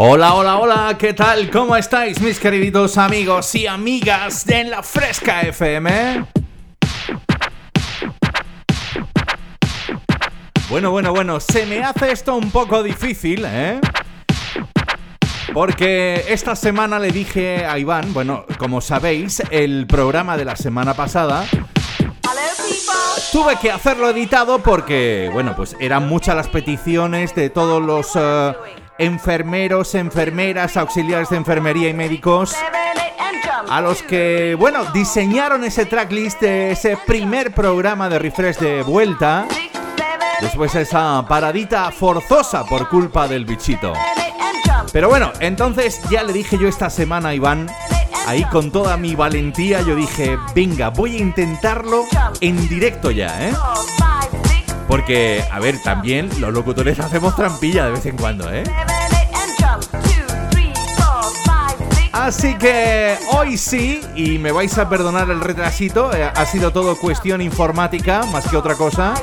Hola, hola, hola, ¿qué tal? ¿Cómo estáis mis queridos amigos y amigas de la Fresca FM? Bueno, bueno, bueno, se me hace esto un poco difícil, ¿eh? Porque esta semana le dije a Iván, bueno, como sabéis, el programa de la semana pasada tuve que hacerlo editado porque, bueno, pues eran muchas las peticiones de todos los eh, enfermeros, enfermeras, auxiliares de enfermería y médicos a los que, bueno, diseñaron ese tracklist de ese primer programa de refresh de vuelta. Después esa paradita forzosa por culpa del bichito. Pero bueno, entonces ya le dije yo esta semana a Iván, ahí con toda mi valentía, yo dije, venga, voy a intentarlo en directo ya, ¿eh? Porque, a ver, también los locutores hacemos trampilla de vez en cuando, ¿eh? Así que hoy sí, y me vais a perdonar el retrasito, eh, ha sido todo cuestión informática más que otra cosa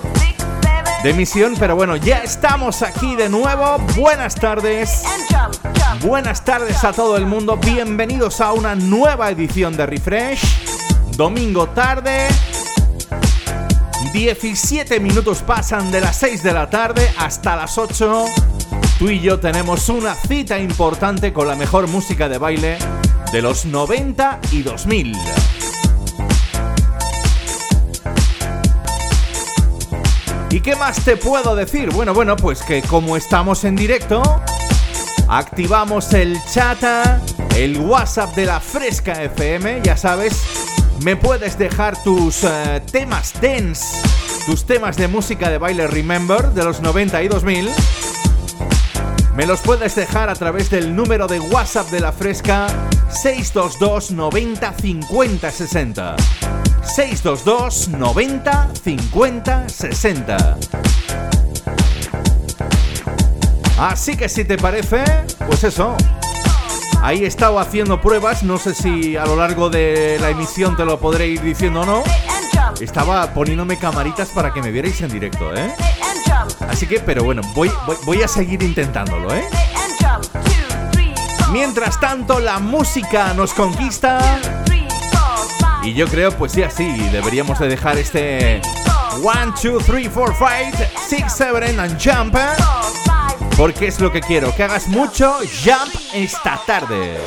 de emisión, pero bueno, ya estamos aquí de nuevo. Buenas tardes. Buenas tardes a todo el mundo. Bienvenidos a una nueva edición de Refresh. Domingo tarde. 17 minutos pasan de las 6 de la tarde hasta las 8. Tú y yo tenemos una cita importante con la mejor música de baile de los 90 y 2000. ¿Y qué más te puedo decir? Bueno, bueno, pues que como estamos en directo, activamos el chat, el WhatsApp de la Fresca FM, ya sabes, me puedes dejar tus eh, temas dance, tus temas de música de baile Remember de los 90 y 2000. Me los puedes dejar a través del número de WhatsApp de la Fresca 622 90 50 60. 622 90 50 60. Así que si te parece, pues eso. Ahí he estado haciendo pruebas, no sé si a lo largo de la emisión te lo podré ir diciendo o no. Estaba poniéndome camaritas para que me vierais en directo, ¿eh? Así que, pero bueno, voy, voy, voy a seguir intentándolo, ¿eh? Mientras tanto, la música nos conquista. Y yo creo, pues sí, así, deberíamos de dejar este 1, 2, 3, 4, 5, 6, 7 and jump. Porque es lo que quiero, que hagas mucho jump esta tarde.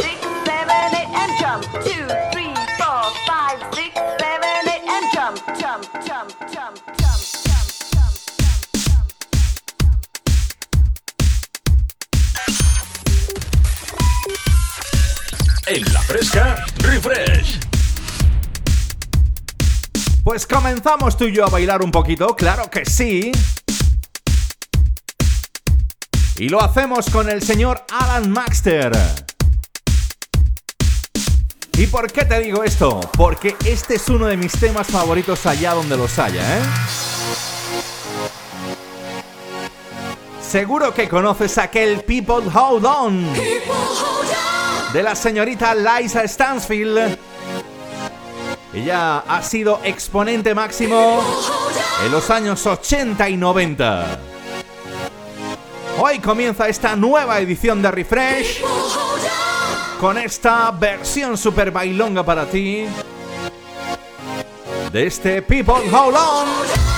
En la fresca, refresh. Pues comenzamos tú y yo a bailar un poquito, claro que sí. Y lo hacemos con el señor Alan Maxter. ¿Y por qué te digo esto? Porque este es uno de mis temas favoritos allá donde los haya, ¿eh? Seguro que conoces aquel People Hold On de la señorita Liza Stansfield. Ella ha sido exponente máximo en los años 80 y 90. Hoy comienza esta nueva edición de Refresh con esta versión super bailonga para ti de este People Hold On.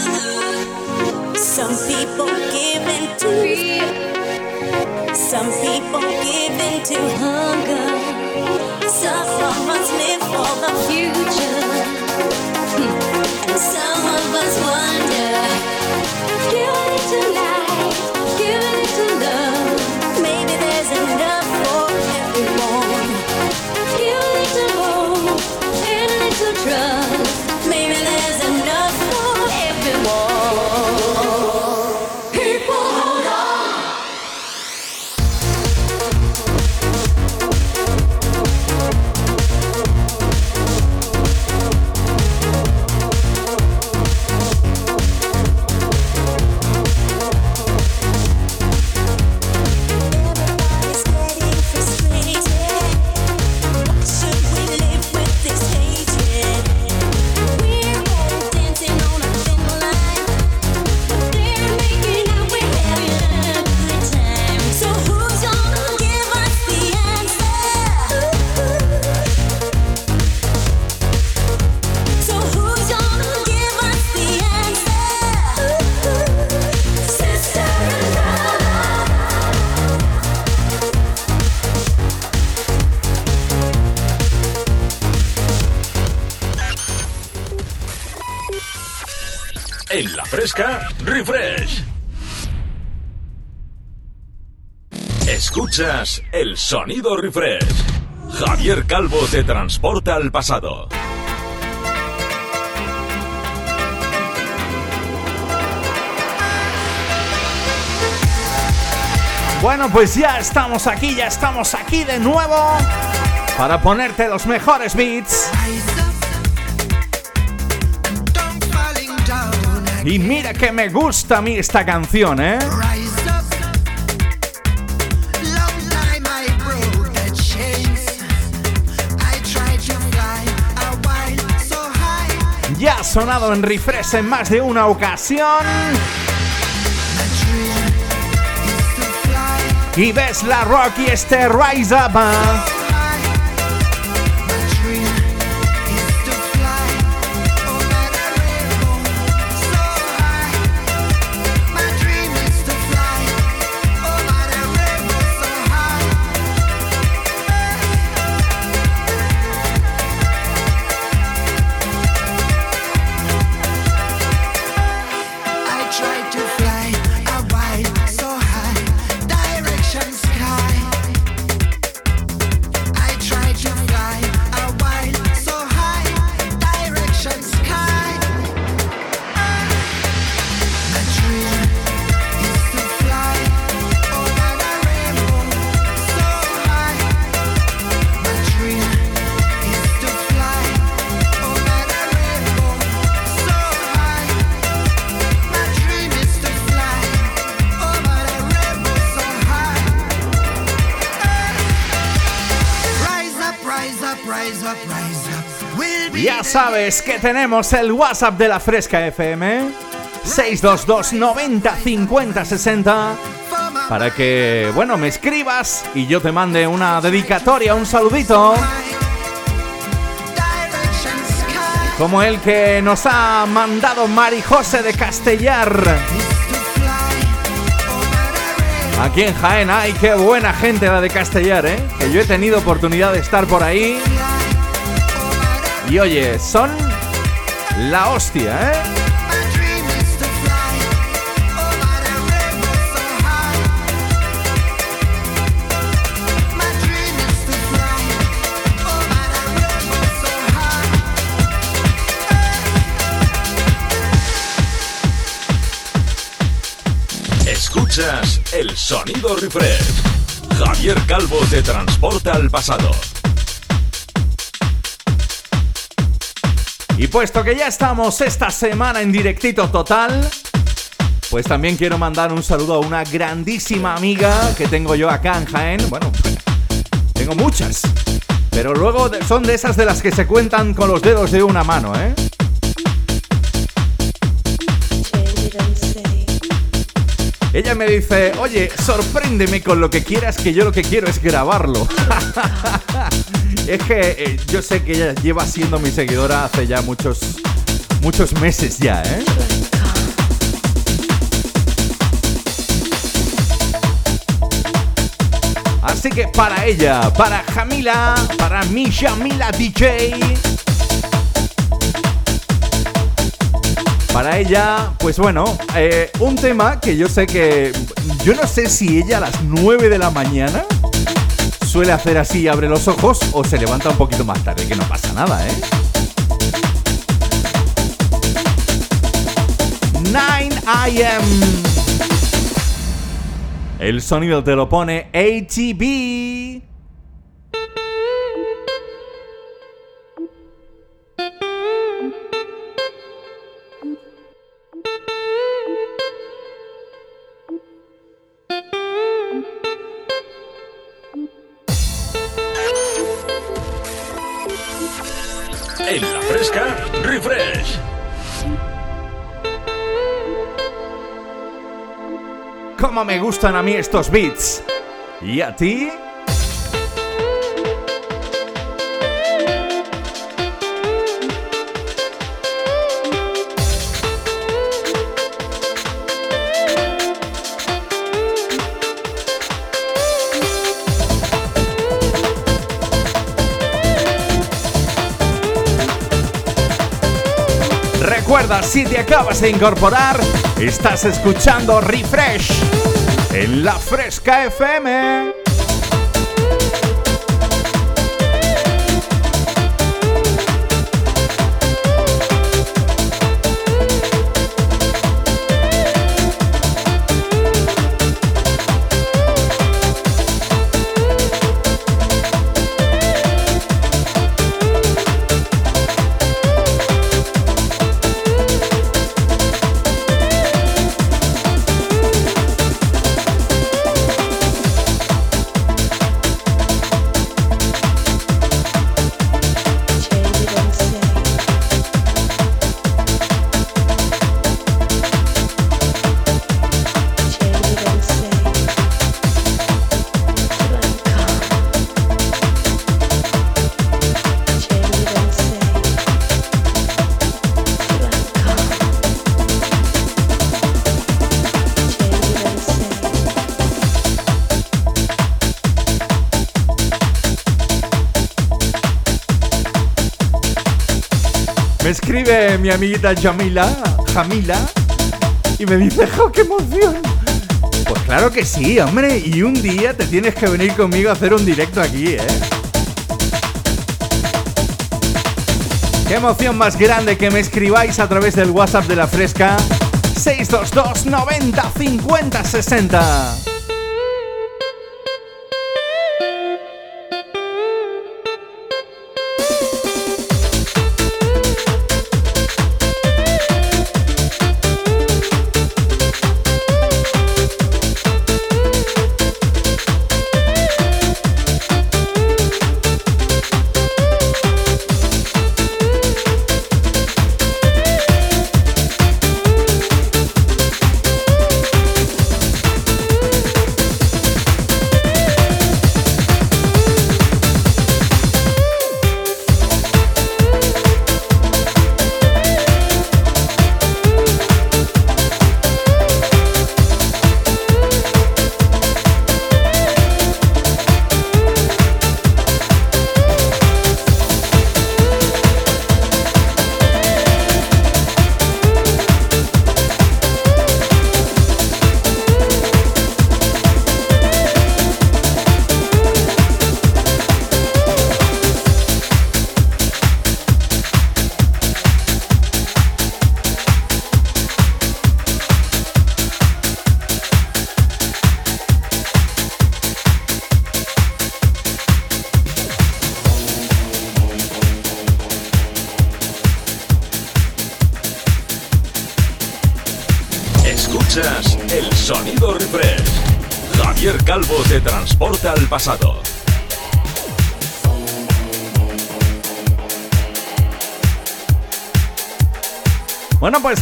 Some people give in to fear. Some people give in to hunger. Some of us live for the future. Hmm. And some of us wonder. El sonido Refresh. Javier Calvo te transporta al pasado. Bueno, pues ya estamos aquí, ya estamos aquí de nuevo para ponerte los mejores beats. Y mira que me gusta a mí esta canción, ¿eh? Sonado en refresh en más de una ocasión. Y ves la Rocky este Rise Up. Sabes que tenemos el WhatsApp de la Fresca FM 622 90 50 60 para que, bueno, me escribas y yo te mande una dedicatoria, un saludito. Como el que nos ha mandado Mari José de Castellar. Aquí en Jaén, ay, qué buena gente la de Castellar, ¿eh? Que yo he tenido oportunidad de estar por ahí. Y oye, son la hostia, ¿eh? Escuchas el sonido refresh. Javier Calvo te transporta al pasado. Y puesto que ya estamos esta semana en directito total, pues también quiero mandar un saludo a una grandísima amiga que tengo yo acá en Jaén. Bueno, tengo muchas. Pero luego son de esas de las que se cuentan con los dedos de una mano, ¿eh? Ella me dice, oye, sorpréndeme con lo que quieras, que yo lo que quiero es grabarlo. es que eh, yo sé que ella lleva siendo mi seguidora hace ya muchos, muchos meses ya, ¿eh? Así que para ella, para Jamila, para mi Jamila DJ, Para ella, pues bueno, eh, un tema que yo sé que. Yo no sé si ella a las 9 de la mañana suele hacer así, abre los ojos o se levanta un poquito más tarde, que no pasa nada, ¿eh? 9 a.m. El sonido te lo pone ATB. Me gustan a mí estos beats. ¿Y a ti? Recuerda, si te acabas de incorporar, estás escuchando Refresh en la Fresca FM. Mi amiguita Jamila, Jamila, y me dice, ¡jo, qué emoción! Pues claro que sí, hombre, y un día te tienes que venir conmigo a hacer un directo aquí, ¿eh? Qué emoción más grande que me escribáis a través del WhatsApp de la Fresca 622 90 50 60.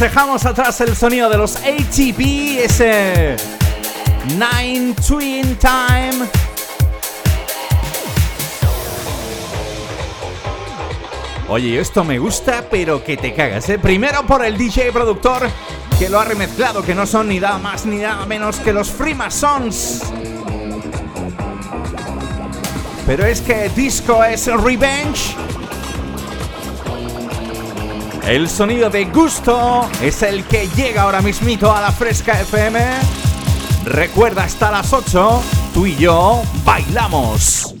Dejamos atrás el sonido de los ATP, ese Nine Twin Time. Oye, esto me gusta, pero que te cagas, ¿eh? Primero por el DJ productor que lo ha remezclado, que no son ni nada más ni nada menos que los Freemasons. Pero es que disco es revenge. El sonido de gusto es el que llega ahora mismito a la Fresca FM. Recuerda hasta las 8, tú y yo bailamos.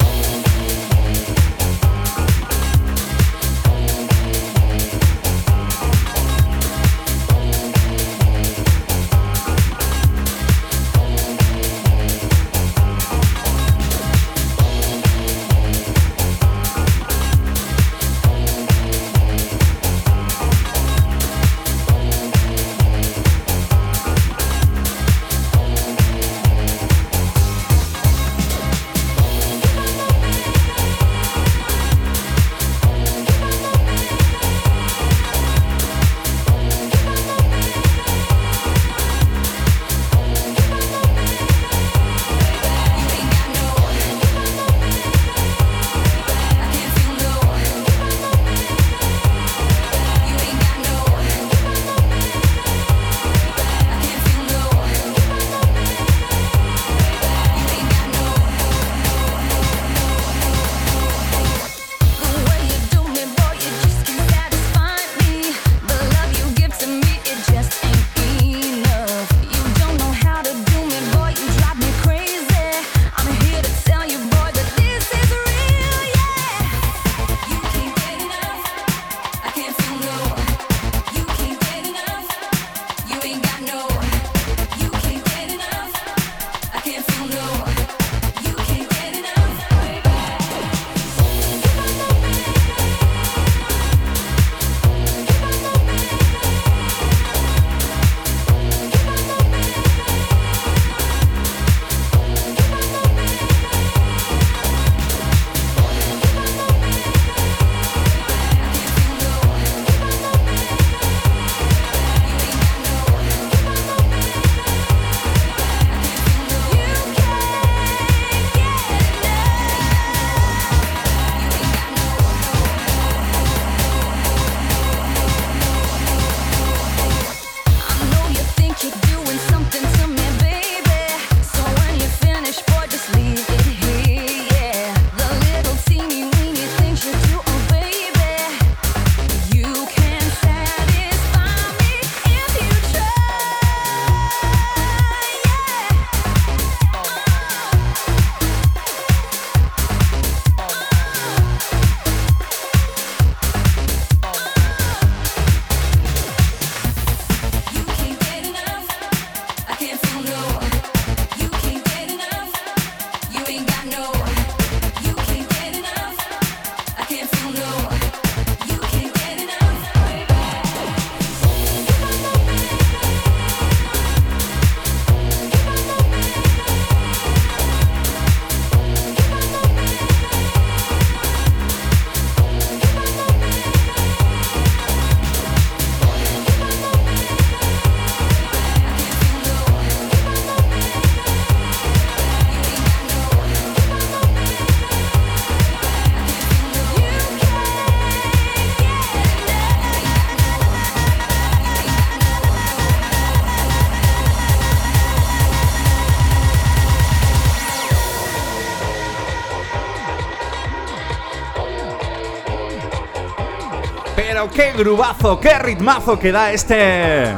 Qué grubazo, qué ritmazo que da este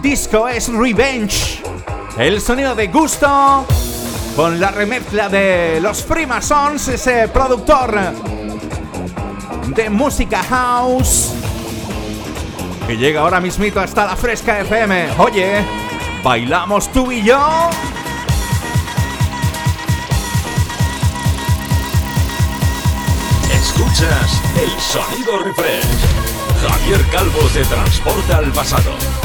disco es Revenge. El sonido de gusto con la remezcla de los Freemasons, ese productor de música house que llega ahora mismito hasta la Fresca FM. Oye, ¿bailamos tú y yo? Escuchas el sonido refresh. Javier Calvo te transporta al pasado.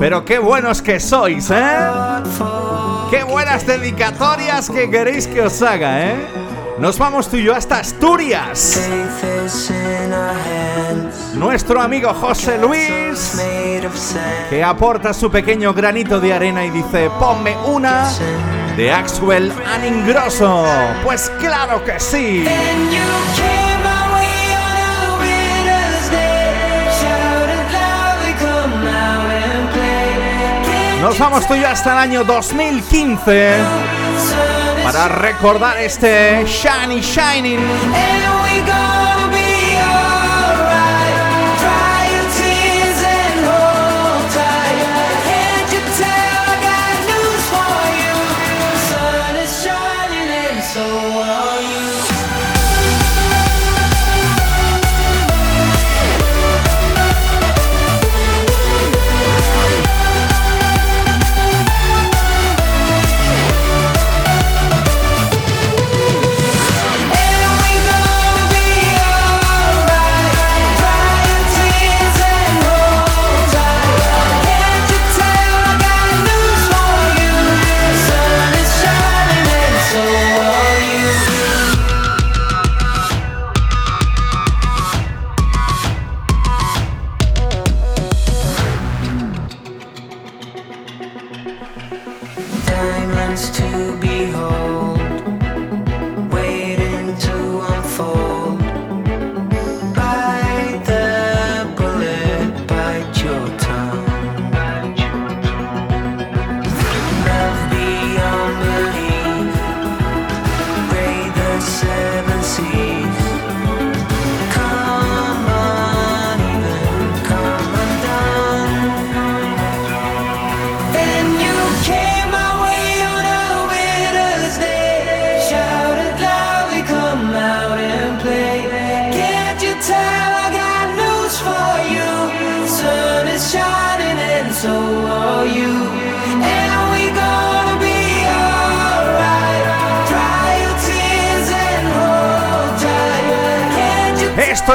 Pero qué buenos que sois, ¿eh? Qué buenas dedicatorias que queréis que os haga, ¿eh? Nos vamos tú y yo hasta Asturias. Nuestro amigo José Luis, que aporta su pequeño granito de arena y dice, ponme una de Axwell Aningroso. Pues claro que sí. Nos vamos tú y yo hasta el año 2015 para recordar este Shiny Shining.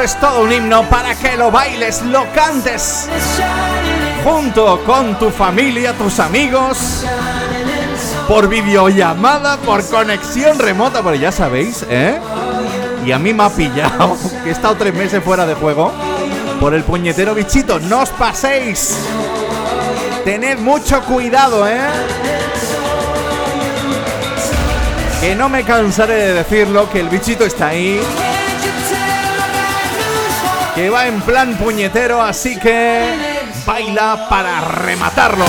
Es todo un himno para que lo bailes, lo cantes junto con tu familia, tus amigos, por videollamada, por conexión remota, pero ya sabéis, ¿eh? Y a mí me ha pillado que he estado tres meses fuera de juego por el puñetero bichito. No os paséis. Tened mucho cuidado, ¿eh? Que no me cansaré de decirlo, que el bichito está ahí que va en plan puñetero, así que baila para rematarlo.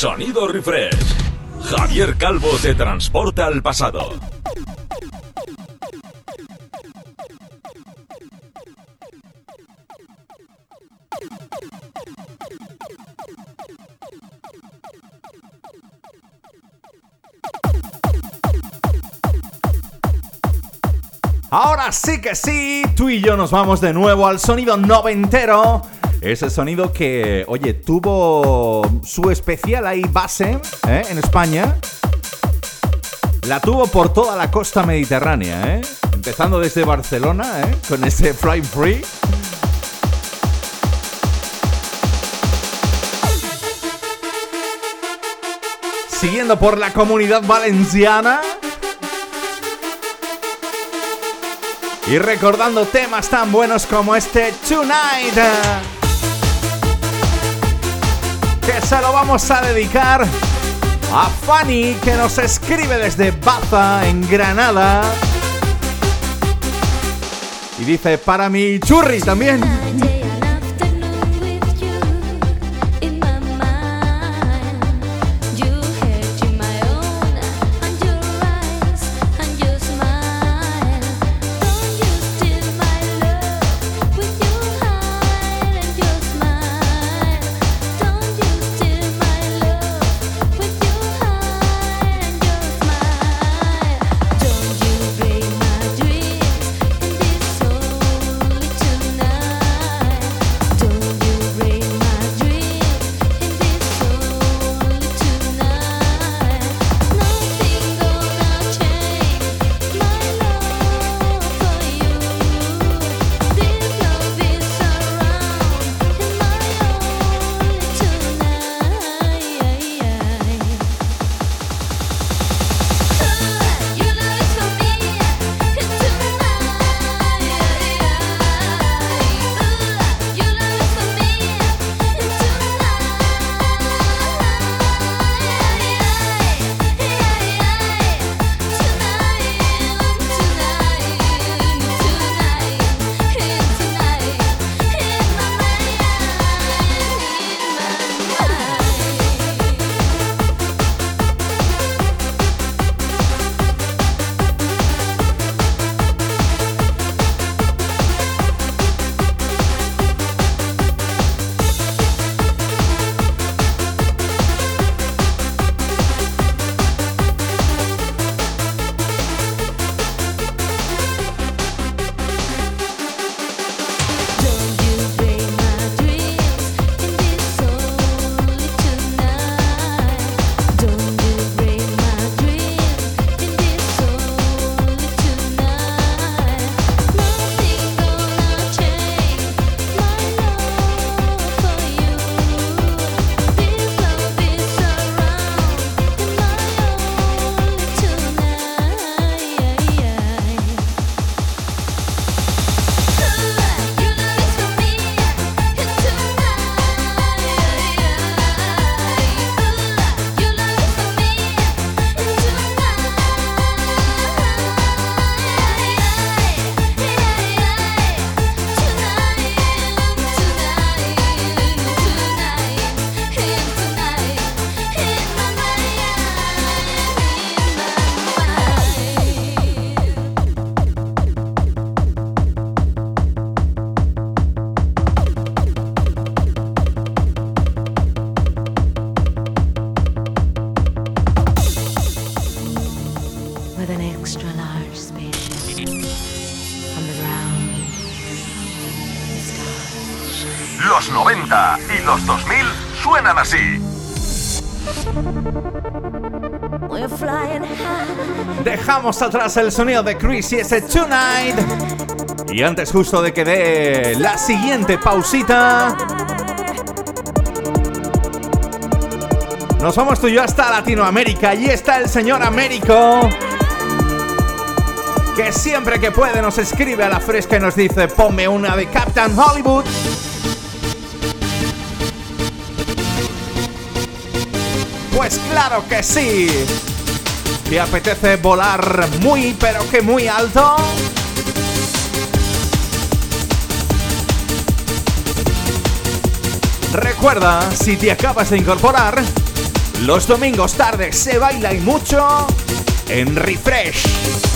Sonido refresh. Javier Calvo te transporta al pasado. Ahora sí que sí, tú y yo nos vamos de nuevo al sonido noventero. Ese sonido que, oye, tuvo su especial ahí base ¿eh? en España. La tuvo por toda la costa mediterránea, ¿eh? empezando desde Barcelona ¿eh? con ese Fly Free. Siguiendo por la comunidad valenciana. Y recordando temas tan buenos como este Tonight. Que se lo vamos a dedicar a Fanny que nos escribe desde Baza en Granada. Y dice para mi churris también. Dejamos atrás el sonido de Chris y ese Tonight. Y antes justo de que dé la siguiente pausita, nos vamos tú y yo hasta Latinoamérica. Allí está el señor Américo. Que siempre que puede nos escribe a la fresca y nos dice, ponme una de Captain Hollywood. Pues claro que sí. ¿Te apetece volar muy pero que muy alto? Recuerda, si te acabas de incorporar, los domingos tarde se baila y mucho en Refresh.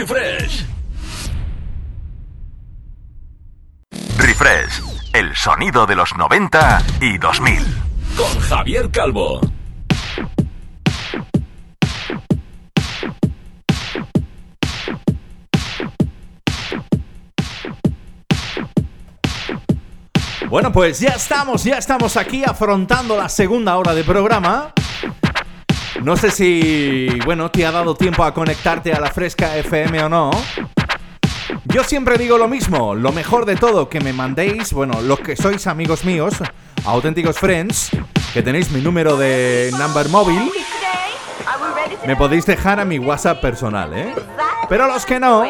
Refresh. Refresh, el sonido de los 90 y 2000. Con Javier Calvo. Bueno, pues ya estamos, ya estamos aquí afrontando la segunda hora de programa. No sé si, bueno, te ha dado tiempo a conectarte a la Fresca FM o no. Yo siempre digo lo mismo, lo mejor de todo que me mandéis, bueno, los que sois amigos míos, auténticos friends, que tenéis mi número de number móvil, me podéis dejar a mi WhatsApp personal, ¿eh? Pero los que no,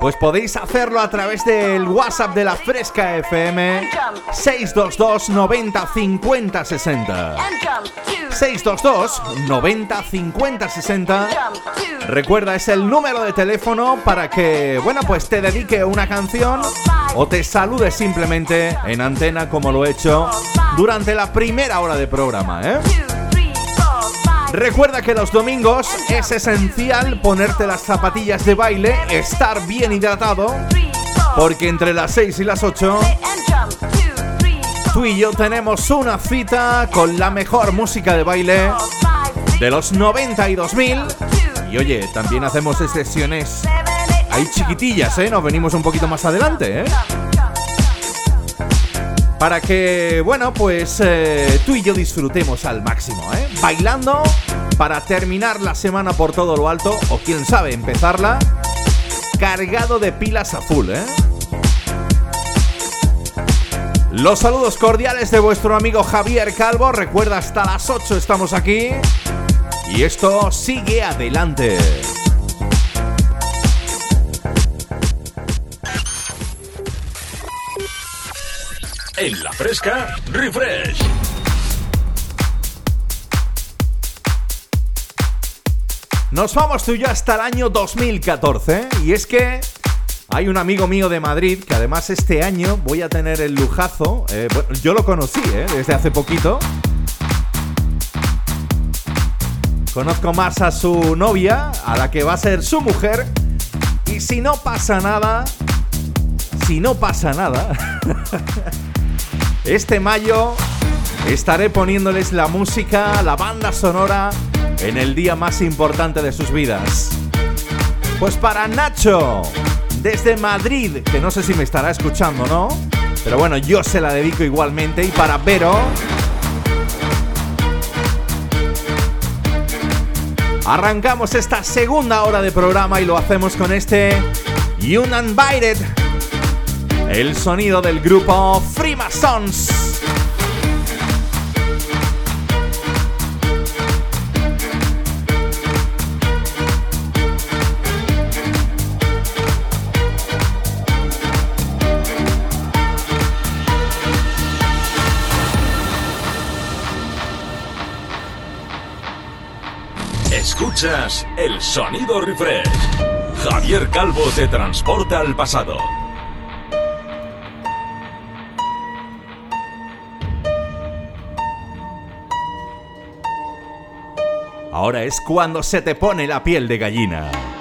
pues podéis hacerlo a través del WhatsApp de la Fresca FM 622 90 50 60. 622 90 50 60. Recuerda, es el número de teléfono para que, bueno, pues te dedique una canción o te salude simplemente en antena como lo he hecho durante la primera hora de programa, ¿eh? Recuerda que los domingos es esencial ponerte las zapatillas de baile, estar bien hidratado, porque entre las 6 y las 8 tú y yo tenemos una cita con la mejor música de baile de los 90 y 2000. Y oye, también hacemos sesiones ahí chiquitillas, ¿eh? Nos venimos un poquito más adelante, ¿eh? Para que, bueno, pues eh, tú y yo disfrutemos al máximo, ¿eh? Bailando para terminar la semana por todo lo alto, o quién sabe, empezarla cargado de pilas a full, ¿eh? Los saludos cordiales de vuestro amigo Javier Calvo. Recuerda, hasta las 8 estamos aquí. Y esto sigue adelante. En la fresca, refresh. Nos vamos tú y yo hasta el año 2014. Y es que hay un amigo mío de Madrid que además este año voy a tener el lujazo. eh, yo lo conocí eh, desde hace poquito. Conozco más a su novia, a la que va a ser su mujer. Y si no pasa nada, si no pasa nada, este mayo estaré poniéndoles la música, la banda sonora en el día más importante de sus vidas. Pues para Nacho, desde Madrid, que no sé si me estará escuchando, ¿no? Pero bueno, yo se la dedico igualmente. Y para Vero, arrancamos esta segunda hora de programa y lo hacemos con este Uninvited, el sonido del grupo Freemasons. Escuchas el sonido refresh. Javier Calvo te transporta al pasado. Ahora es cuando se te pone la piel de gallina.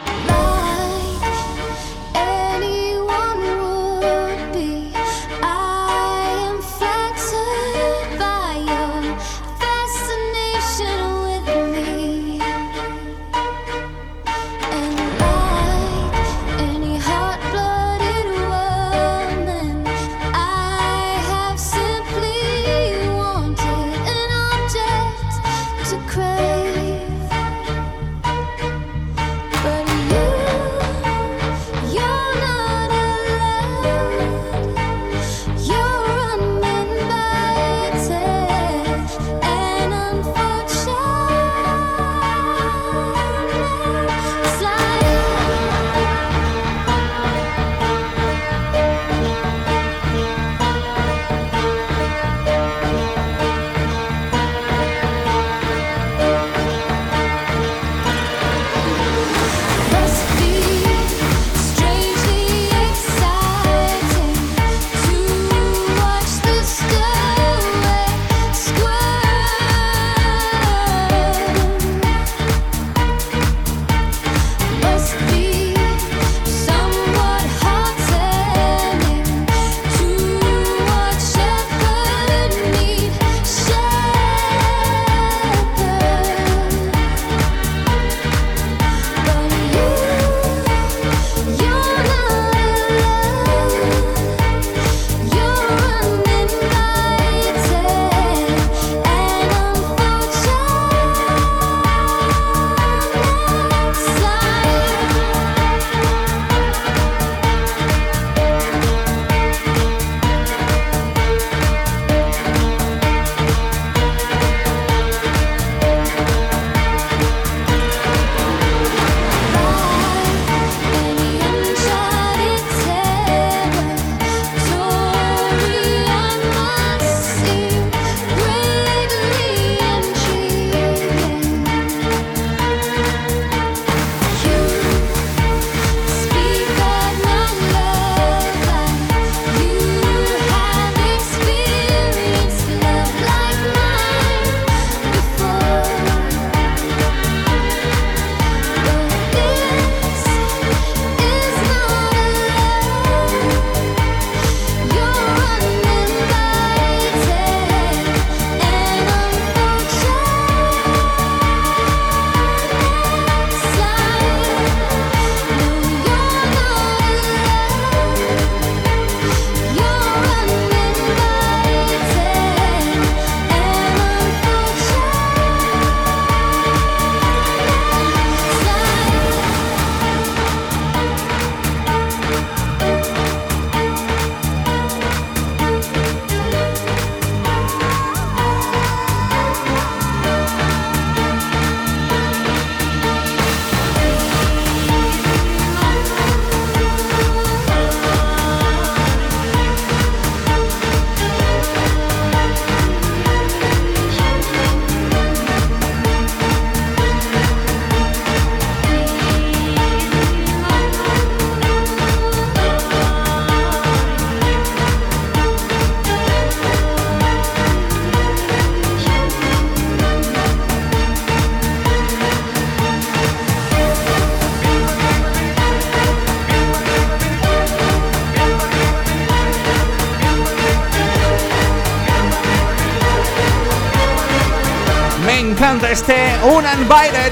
Uninvited.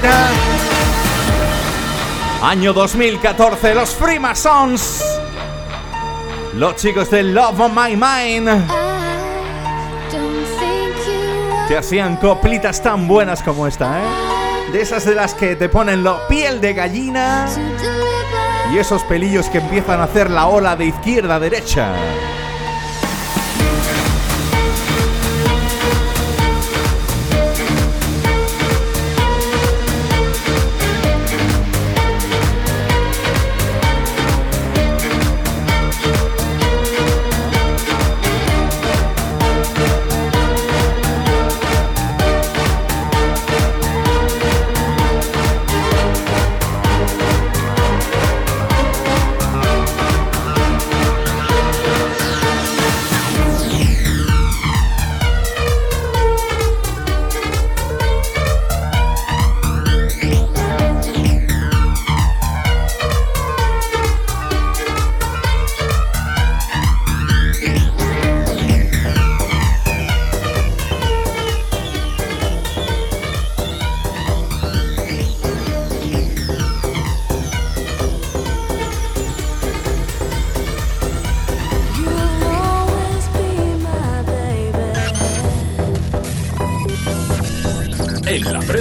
Año 2014, los Freemasons. Los chicos de Love on My Mind. Te hacían coplitas tan buenas como esta, ¿eh? De esas de las que te ponen la piel de gallina y esos pelillos que empiezan a hacer la ola de izquierda a derecha.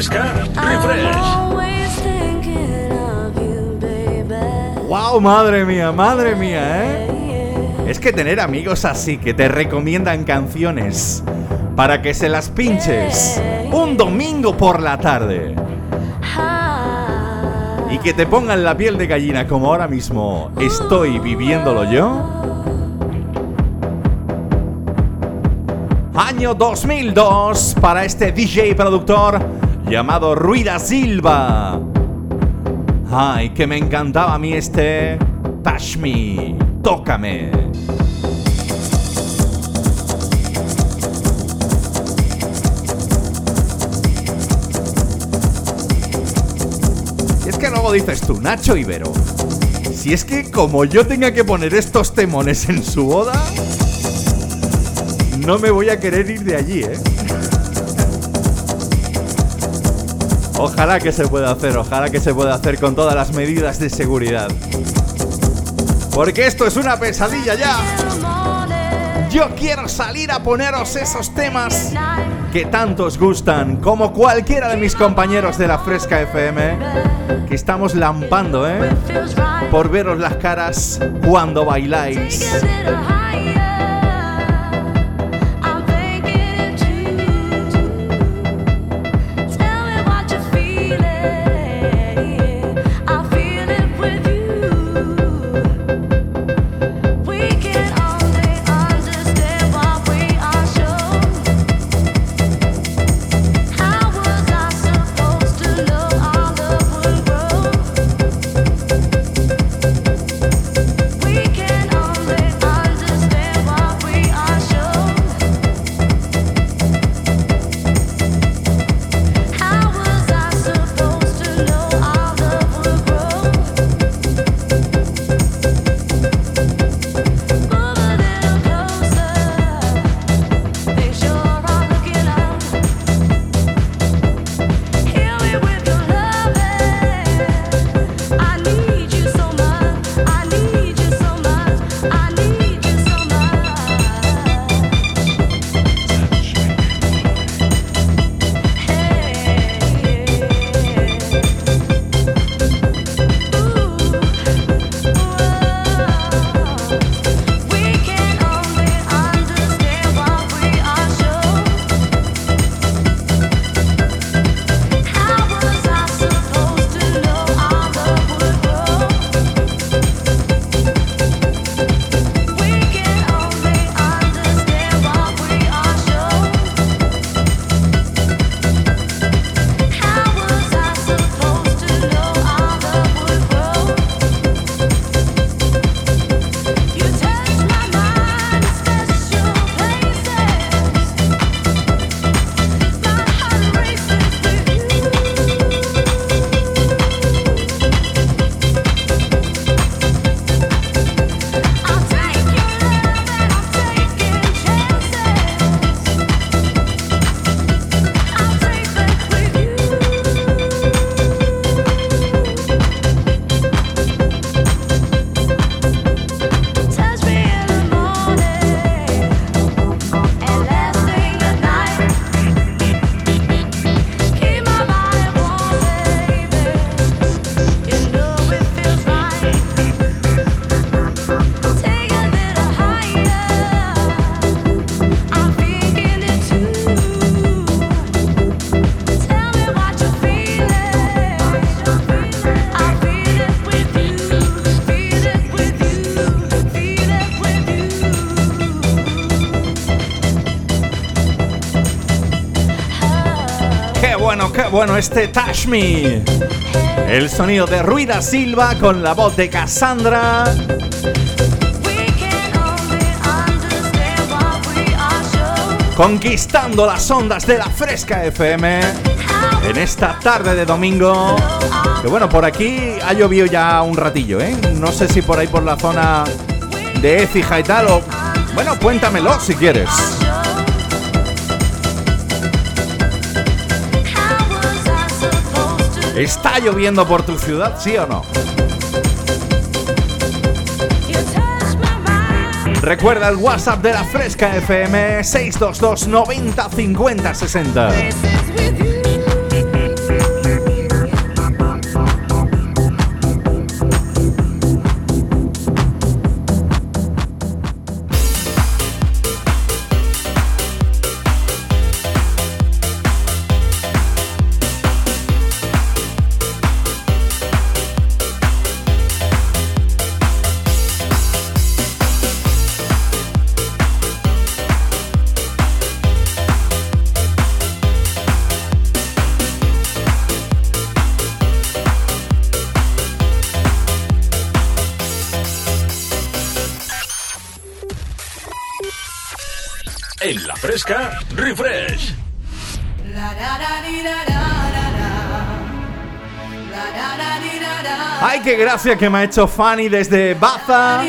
Refresh. ¡Wow! Madre mía, madre mía, ¿eh? Es que tener amigos así que te recomiendan canciones para que se las pinches un domingo por la tarde y que te pongan la piel de gallina como ahora mismo estoy viviéndolo yo. Año 2002 para este DJ productor llamado Ruida Silva. Ay, que me encantaba a mí este Touch Me, tócame. Es que luego dices tú, Nacho Ibero, si es que como yo tenga que poner estos temones en su boda, no me voy a querer ir de allí, ¿eh? Ojalá que se pueda hacer, ojalá que se pueda hacer con todas las medidas de seguridad. Porque esto es una pesadilla ya. Yo quiero salir a poneros esos temas que tanto os gustan, como cualquiera de mis compañeros de la Fresca FM, que estamos lampando, ¿eh? Por veros las caras cuando bailáis. Bueno, este Touch Me. El sonido de Ruida Silva con la voz de Cassandra. Conquistando las ondas de la Fresca FM en esta tarde de domingo. Que bueno, por aquí ha llovido ya un ratillo, ¿eh? No sé si por ahí por la zona de Écija y tal. Bueno, cuéntamelo si quieres. ¿Está lloviendo por tu ciudad, sí o no? Recuerda el WhatsApp de la Fresca FM 622 90 50 60. Gracia que me ha hecho Fanny desde Baza,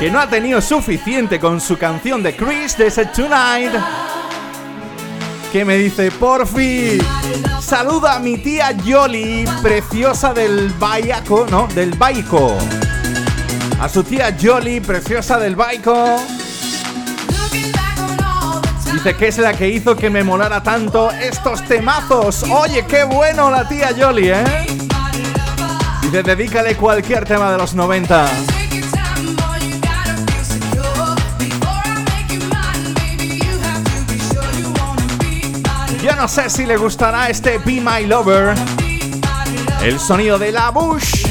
que no ha tenido suficiente con su canción de Chris de ese Tonight. Que me dice, porfi, saluda a mi tía Yoli, preciosa del Baico, ¿no? Del Baico. A su tía Yoli, preciosa del Baico. Dice que es la que hizo que me molara tanto estos temazos. Oye, qué bueno la tía Yoli, ¿eh? Dice, dedícale cualquier tema de los 90. Yo no sé si le gustará este Be My Lover. El sonido de la Bush.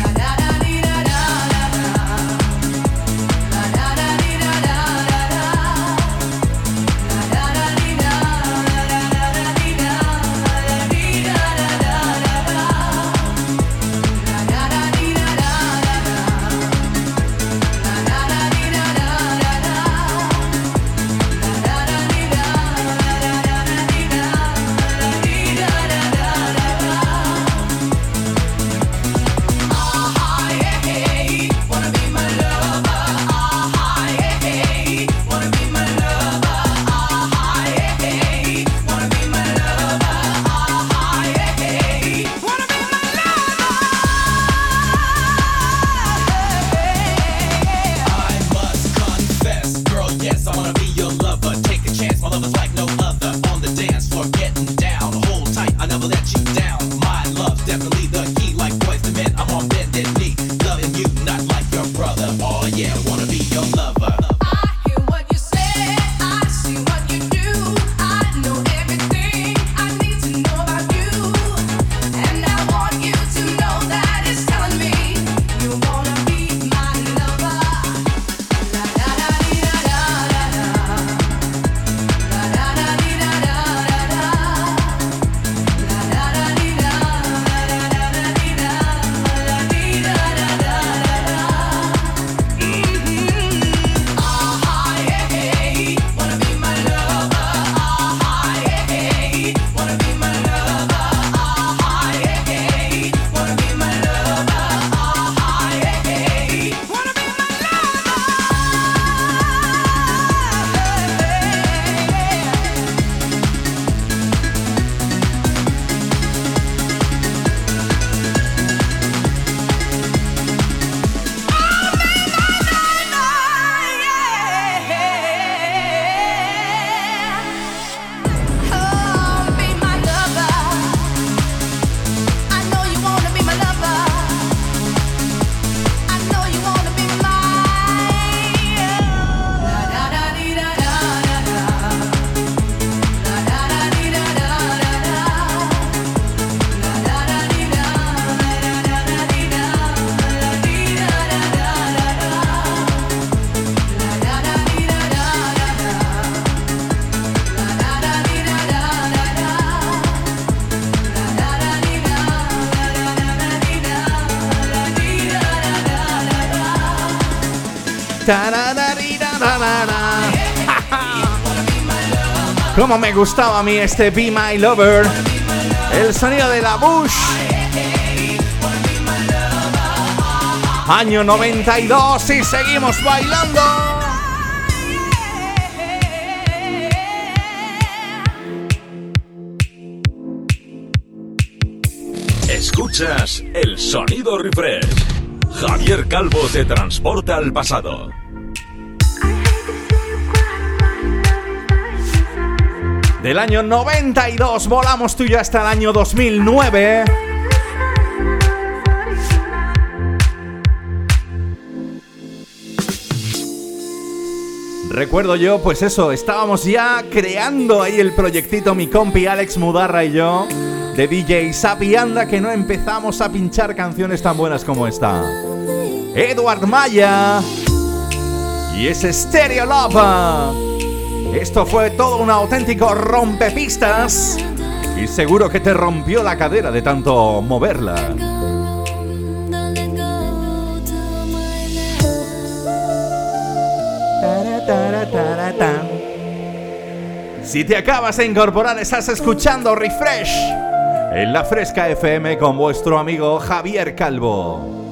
Como me gustaba a mí este Be My Lover. El sonido de la Bush. Año 92 y seguimos bailando. Escuchas el sonido refresh. Javier Calvo te transporta al pasado. Del año 92 volamos tú y yo hasta el año 2009. Recuerdo yo, pues eso, estábamos ya creando ahí el proyectito mi compi Alex Mudarra y yo de DJ Sapi Anda que no empezamos a pinchar canciones tan buenas como esta. Edward Maya y ese Stereo Love. Esto fue todo un auténtico rompepistas y seguro que te rompió la cadera de tanto moverla. Si te acabas de incorporar, estás escuchando Refresh en la Fresca FM con vuestro amigo Javier Calvo.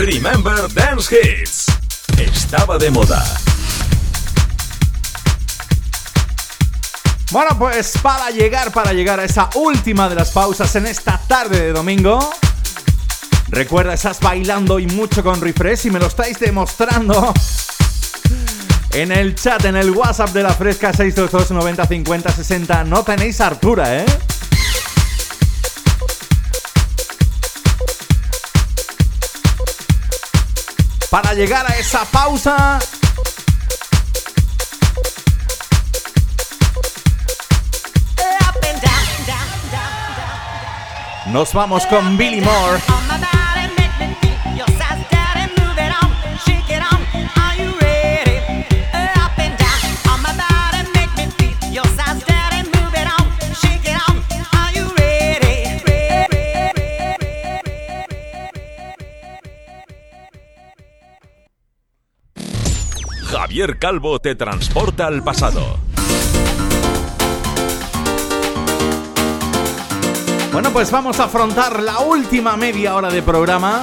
Remember Dance Hits. Estaba de moda. Bueno, pues para llegar, para llegar a esa última de las pausas en esta tarde de domingo. Recuerda, estás bailando y mucho con refresh y me lo estáis demostrando. En el chat, en el WhatsApp de la Fresca 622 90 50 60 no tenéis Artura, ¿eh? Para llegar a esa pausa Nos vamos con Billy Moore. Calvo te transporta al pasado. Bueno, pues vamos a afrontar la última media hora de programa.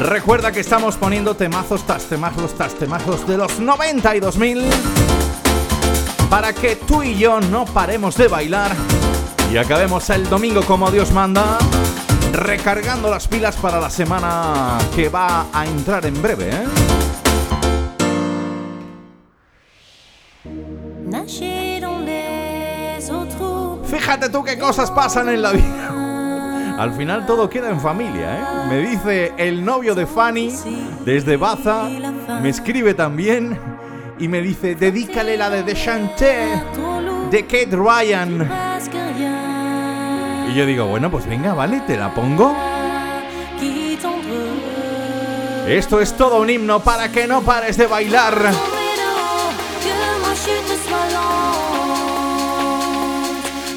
Recuerda que estamos poniendo temazos tras temazos temazos de los 90 y 2000 para que tú y yo no paremos de bailar y acabemos el domingo como Dios manda, recargando las pilas para la semana que va a entrar en breve, ¿eh? Fíjate tú qué cosas pasan en la vida. Al final todo queda en familia, ¿eh? Me dice el novio de Fanny desde Baza, me escribe también y me dice, dedícale la de Chanté de Kate Ryan. Y yo digo, bueno, pues venga, vale, te la pongo. Esto es todo un himno para que no pares de bailar.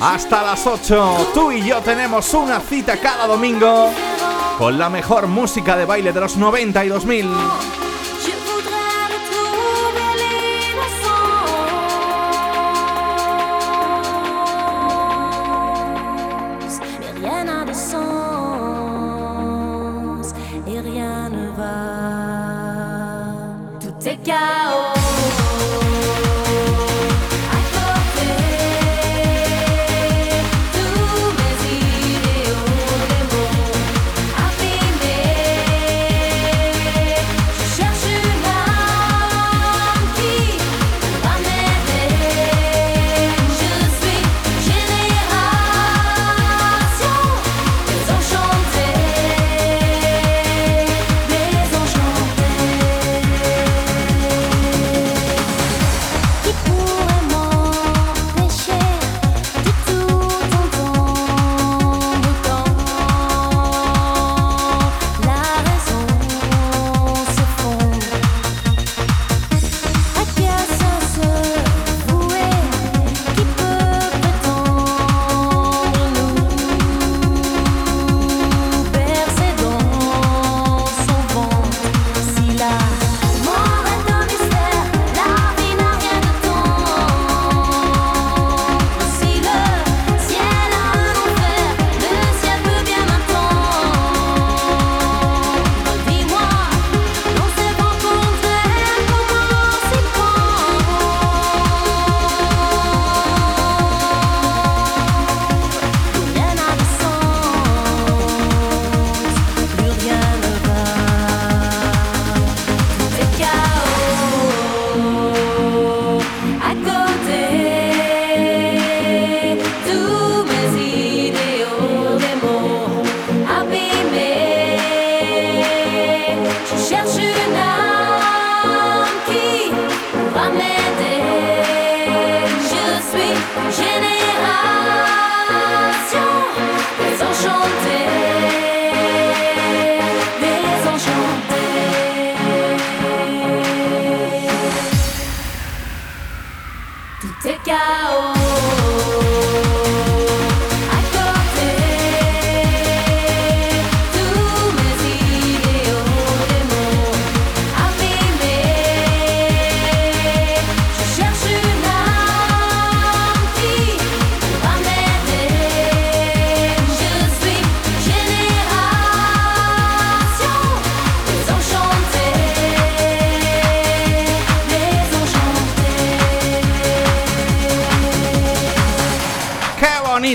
Hasta las 8, tú y yo tenemos una cita cada domingo con la mejor música de baile de los 90 y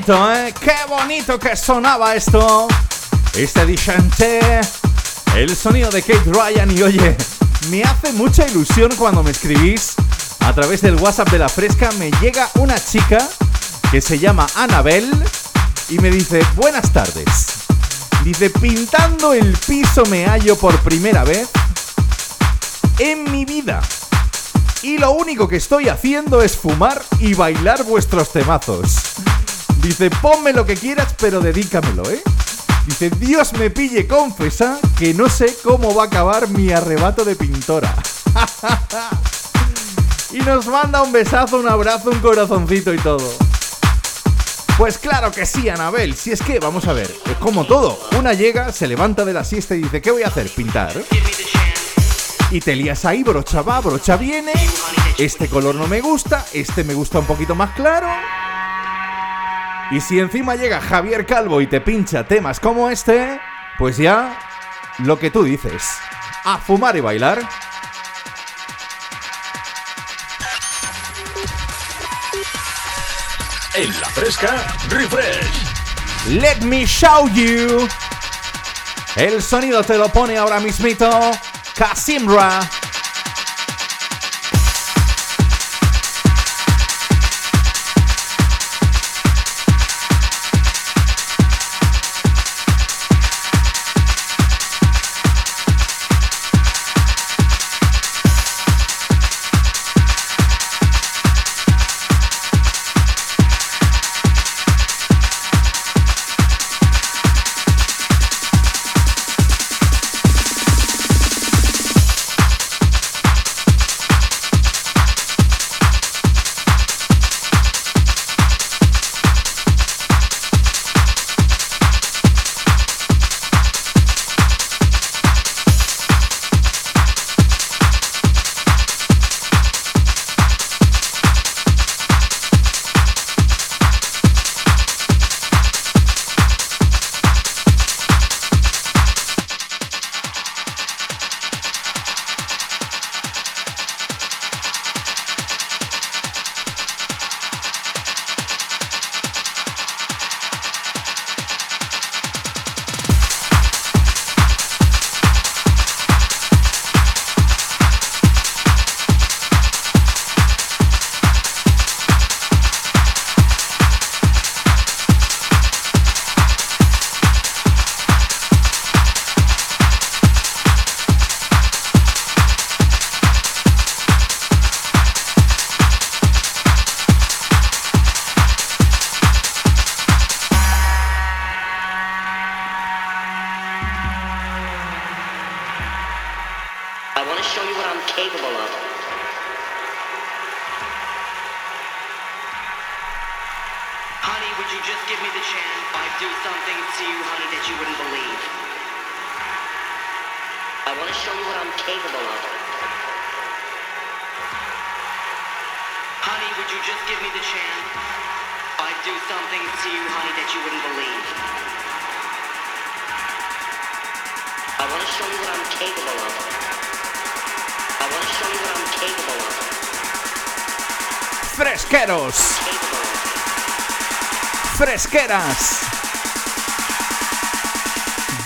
2000. ¿eh? Qué bonito que sonaba esto. Este Dichanté El sonido de Kate Ryan y oye, me hace mucha ilusión cuando me escribís a través del WhatsApp de la fresca. Me llega una chica que se llama Anabel y me dice, buenas tardes. Dice, pintando el piso me hallo por primera vez en mi vida. Y lo único que estoy haciendo es fumar y bailar vuestros temazos. Dice, ponme lo que quieras, pero dedícamelo, ¿eh? Dice, Dios me pille confesa que no sé cómo va a acabar mi arrebato de pintora. y nos manda un besazo, un abrazo, un corazoncito y todo. Pues claro que sí, Anabel. Si es que, vamos a ver, es como todo. Una llega, se levanta de la siesta y dice, ¿qué voy a hacer? Pintar. Y te lías ahí, brocha va, brocha viene. Este color no me gusta, este me gusta un poquito más claro. Y si encima llega Javier Calvo y te pincha temas como este, pues ya lo que tú dices. A fumar y bailar. En la fresca, refresh. Let me show you. El sonido te lo pone ahora mismito Kasimra.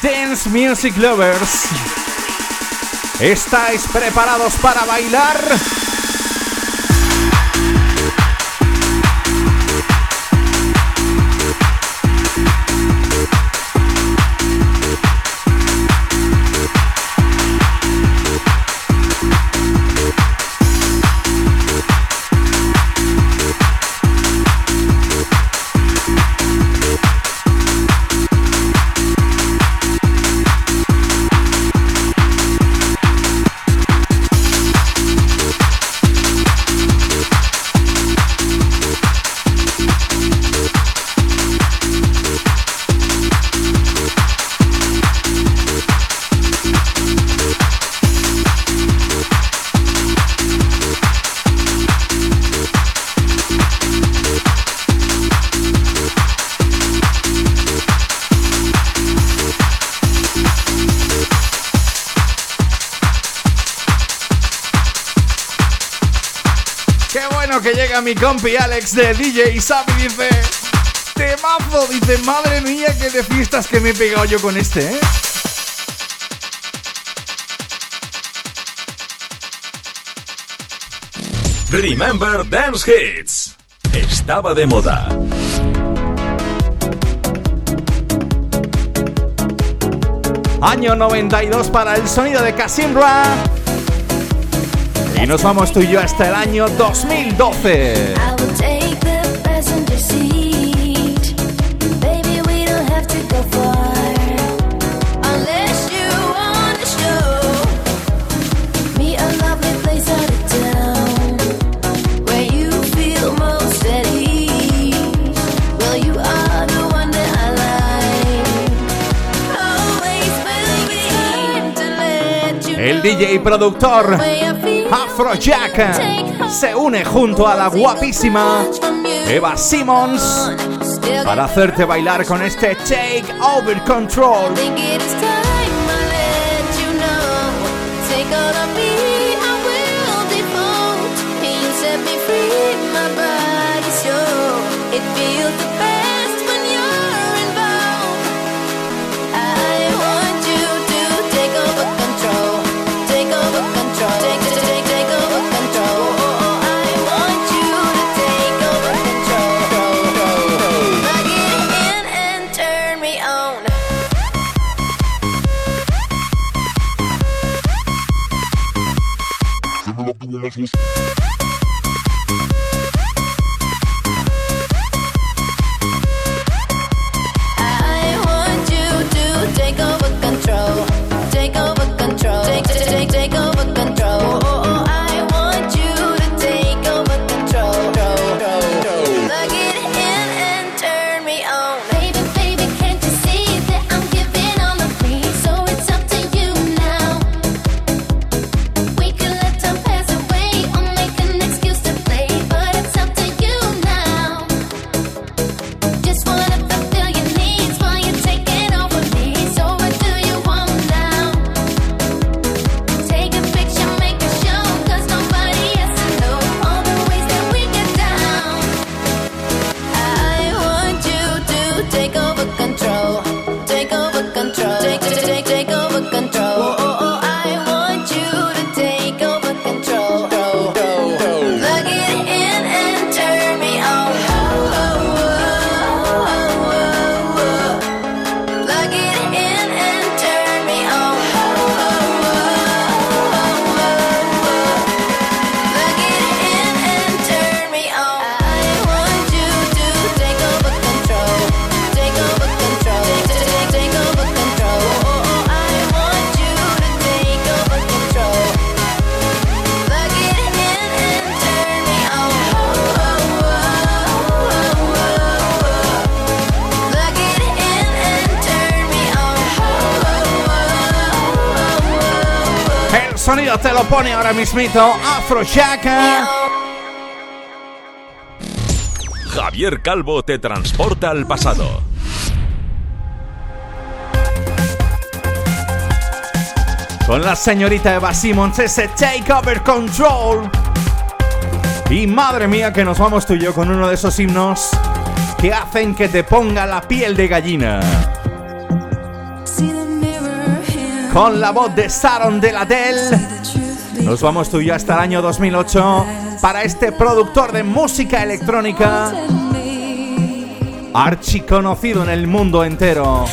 Dance Music Lovers. ¿Estáis preparados para bailar? Qué bueno que llega mi compi Alex de DJ Sabi dice. Temazo, dice, madre mía, qué de fiestas que me he pegado yo con este, ¿eh? Remember Dance Hits. Estaba de moda. Año 92 para el sonido de Casimra. Y nos vamos tú y yo hasta el año 2012. El DJ productor Afrojack se une junto a la guapísima Eva Simmons para hacerte bailar con este Take Over Control. Te lo pone ahora mismito Afrojack. Javier Calvo te transporta al pasado. Con la señorita Eva Simmons, ese Takeover Control. Y madre mía que nos vamos tú y yo con uno de esos himnos que hacen que te ponga la piel de gallina. Con la voz de Sharon de la Nos vamos tú y yo hasta el año 2008 para este productor de música electrónica archiconocido en el mundo entero.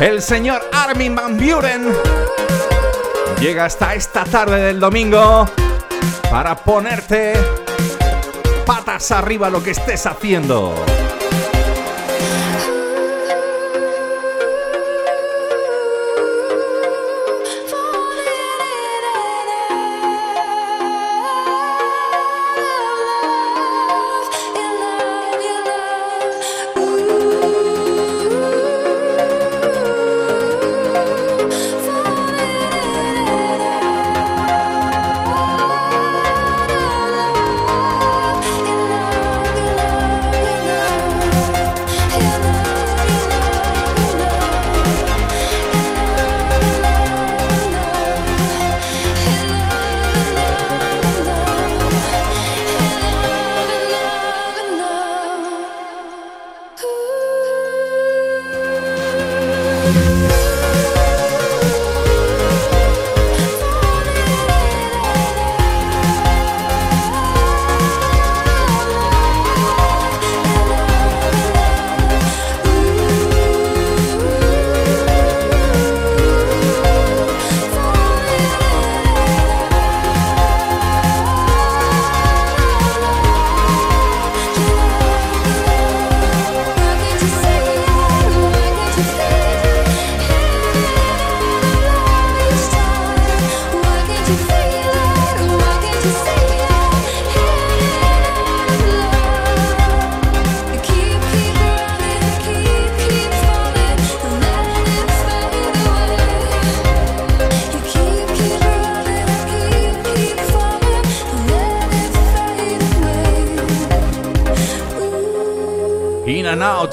El señor Armin Van Buren llega hasta esta tarde del domingo para ponerte patas arriba lo que estés haciendo.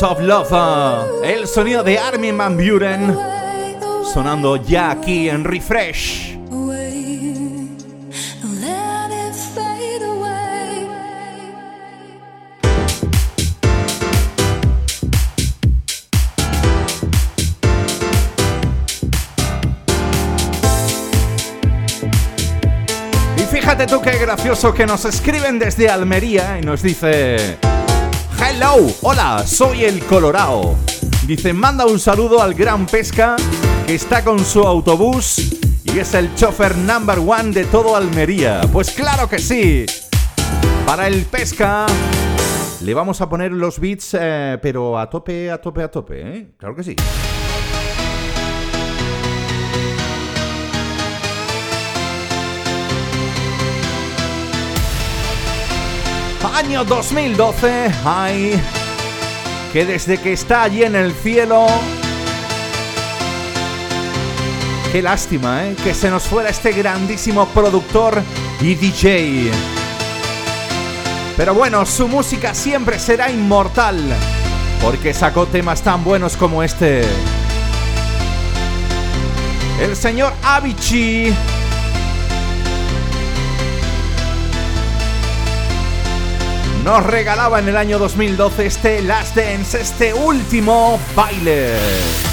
Of Love. El sonido de Armin Van Buren sonando ya aquí en Refresh. Y fíjate tú qué gracioso que nos escriben desde Almería y nos dice... Hello, hola, soy el Colorado. Dice, manda un saludo al Gran Pesca que está con su autobús y es el chofer number one de todo Almería. Pues claro que sí. Para el Pesca le vamos a poner los beats, eh, pero a tope, a tope, a tope, ¿eh? Claro que sí. Año 2012, ay, que desde que está allí en el cielo, qué lástima, ¿eh? que se nos fuera este grandísimo productor y DJ. Pero bueno, su música siempre será inmortal, porque sacó temas tan buenos como este. El señor Avicii. Nos regalaba en el año 2012 este Last Dance, este último baile.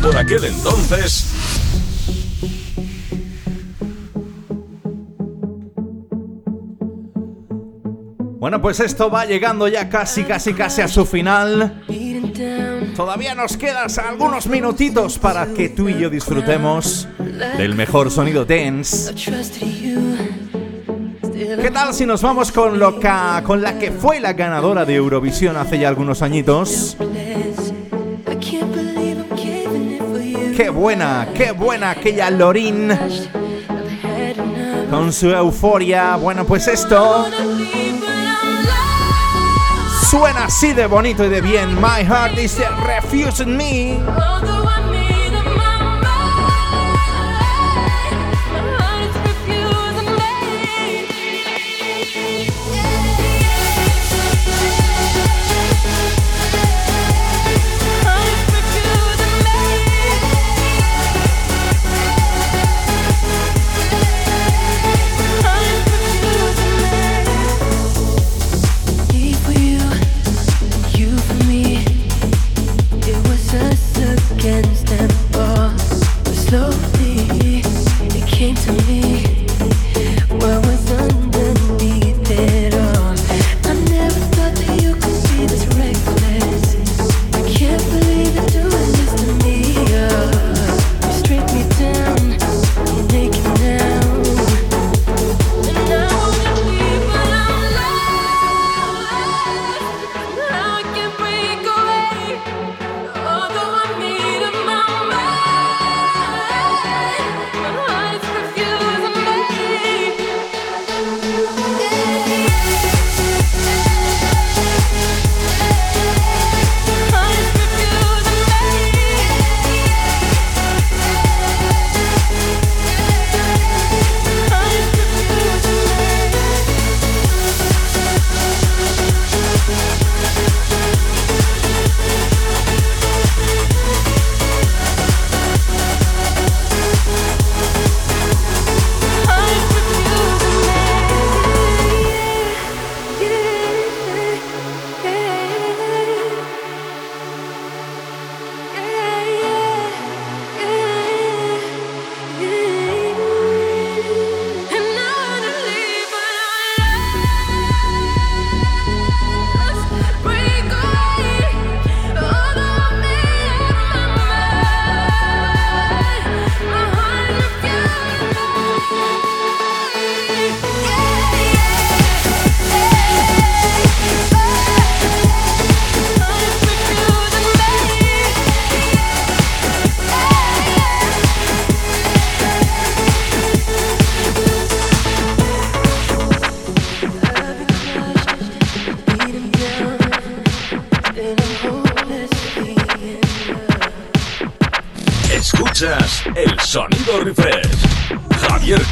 Por aquel entonces. Bueno, pues esto va llegando ya casi, casi, casi a su final. Todavía nos quedan algunos minutitos para que tú y yo disfrutemos del mejor sonido dance. ¿Qué tal si nos vamos con, lo con la que fue la ganadora de Eurovisión hace ya algunos añitos? Qué buena, qué buena aquella Lorin con su euforia. Bueno, pues esto suena así de bonito y de bien. My heart is refusing me.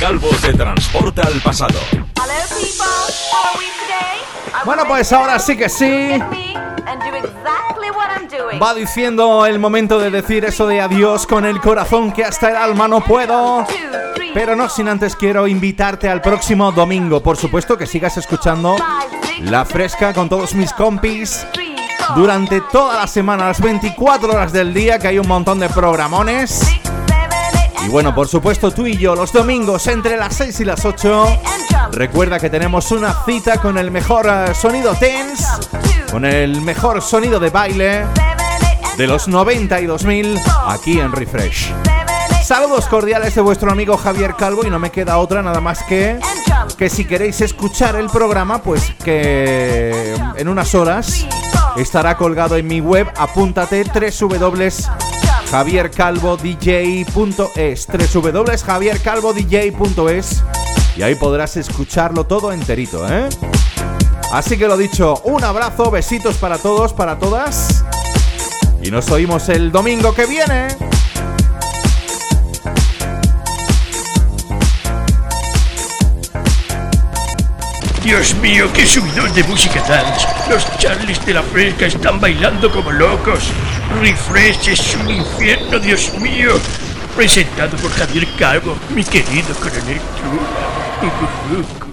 Calvo te transporta al pasado. Bueno, pues ahora sí que sí. Va diciendo el momento de decir eso de adiós con el corazón que hasta el alma no puedo. Pero no sin antes quiero invitarte al próximo domingo. Por supuesto que sigas escuchando La Fresca con todos mis compis durante toda la semana, las 24 horas del día, que hay un montón de programones. Y bueno, por supuesto tú y yo los domingos entre las 6 y las 8. Recuerda que tenemos una cita con el mejor eh, sonido tense, con el mejor sonido de baile de los 90 y 2000 aquí en Refresh. Saludos cordiales de vuestro amigo Javier Calvo y no me queda otra nada más que que si queréis escuchar el programa, pues que en unas horas estará colgado en mi web, apúntate www.javiercalvodj.es www.javiercalvodj.es y ahí podrás escucharlo todo enterito, ¿eh? Así que lo dicho, un abrazo, besitos para todos, para todas. Y nos oímos el domingo que viene. Dios mío, qué subidón de música dance. Los Charlies de la Fresca están bailando como locos. Refresh es un infierno, Dios mío. Presentado por Javier Calvo, mi querido coronel Trula.